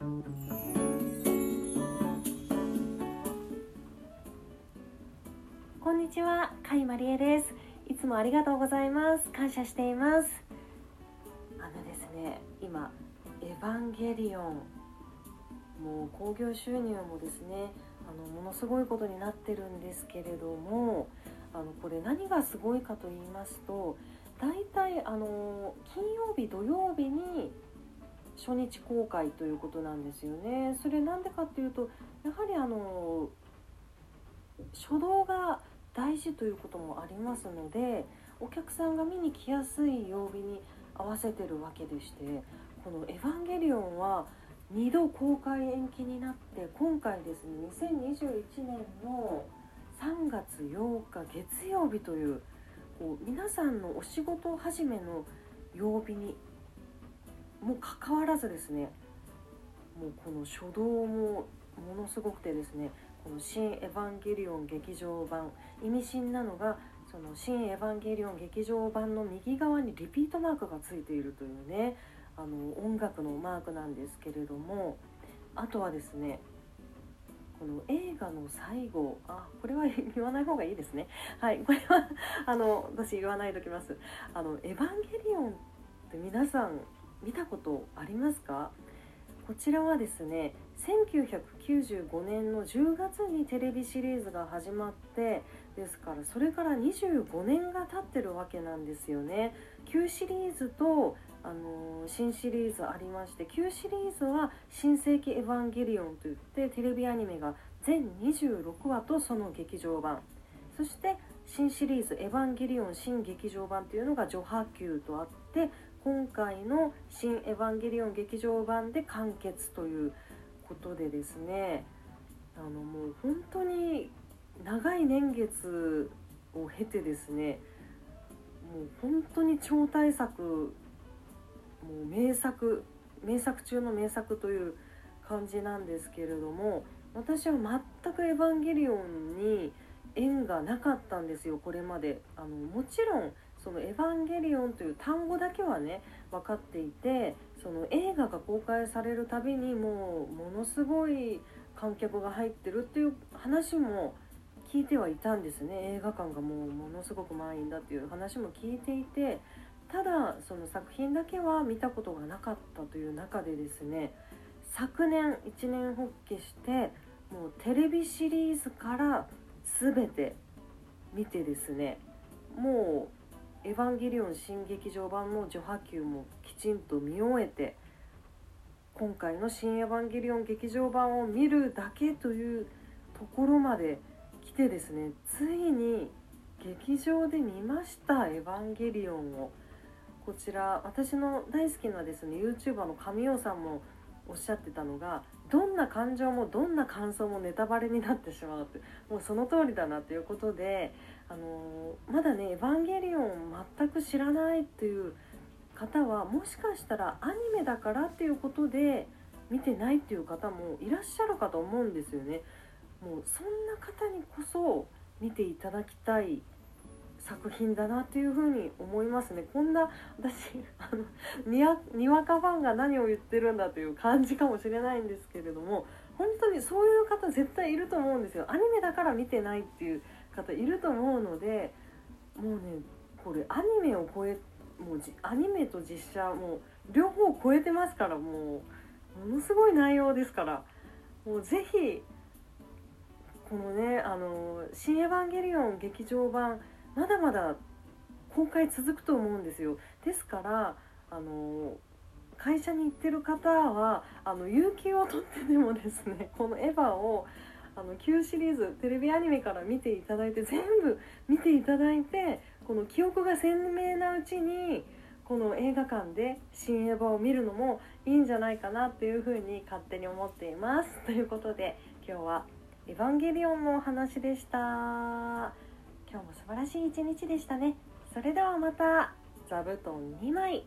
こんにちは、甲斐まりえです。いつもありがとうございます。感謝しています。あのですね、今エヴァンゲリオンもう興行収入もですね、あのものすごいことになってるんですけれども、あのこれ何がすごいかと言いますと、大体あの金曜日土曜日に初日公開ということなんですよね。それなんでかっていうとやはりあの初動が大事ということもありますのでお客さんが見に来やすい曜日に合わせてるわけでしてこの「エヴァンゲリオン」は2度公開延期になって今回ですね2021年の3月8日月曜日というこう皆さんのお仕事始めの曜日にもかかわらずですねもうこの初動もものすごくてですねこの「新エヴァンゲリオン劇場版」意味深なのがその「新エヴァンゲリオン劇場版」の右側にリピートマークがついているというねあの音楽のマークなんですけれどもあとはですねこの映画の最後あこれは言わない方がいいですね。はいこれはあの私言わないときます。あのエヴァンゲリオンって皆さん見たことありますか？こちらはですね1995年の10月にテレビシリーズが始まってですからそれから25年が経ってるわけなんですよね。旧シリーズとあの新シリーズありまして旧シリーズは「新世紀エヴァンゲリオン」といってテレビアニメが全26話とその劇場版。そして新シリーズ「エヴァンゲリオン新劇場版」というのが序波球とあって今回の「新エヴァンゲリオン劇場版」で完結ということでですねあのもう本当に長い年月を経てですねもう本当に超大作もう名作名作中の名作という感じなんですけれども私は全く「エヴァンゲリオン」に縁がなかったんですよこれまで。あのもちろんその「エヴァンゲリオン」という単語だけはね分かっていてその映画が公開されるたびにもうものすごい観客が入ってるっていう話も聞いてはいたんですね。映画館がもうものすごく満員だっていう話も聞いていてただその作品だけは見たことがなかったという中でですね昨年一年発起してもうテレビシリーズから全て見てですねもう「エヴァンゲリオン新劇場版」の序波球もきちんと見終えて今回の「新エヴァンゲリオン劇場版」を見るだけというところまで来てですねついに劇場で見ました「エヴァンゲリオン」を。こちら私の大好きなですね YouTuber の神尾さんもおっしゃってたのがどんな感情もどんな感想もネタバレになってしまうってもうその通りだなということであのまだね「エヴァンゲリオン」全く知らないっていう方はもしかしたらアニメだからっていうことで見てないっていう方もいらっしゃるかと思うんですよね。もうそんな方にこそ見ていただきたい作品だなっていうふうに思いますね。こんな私あのにわにわかファンが何を言ってるんだという感じかもしれないんですけれども本当にそういう方絶対いると思うんですよ。アニメだから見てないっていう方いると思うのでもうねこれアニメを超えもうアニメと実写もう両方超えてますからもうものすごい内容ですからもうぜひこのねあの「新エヴァンゲリオン劇場版」まだまだ公開続くと思うんですよ。ですからあの会社に行ってる方はあの有給を取ってでもですねこのエヴァをあの旧シリーズテレビアニメから見ていただいて全部見ていただいてこの記憶が鮮明なうちにこの映画館で新エヴァを見るのもいいんじゃないかなっていうふうに勝手に思っています。ということで今日は「エヴァンゲリオン」のお話でした。今日も素晴らしい一日でしたね。それではまた座布団2枚。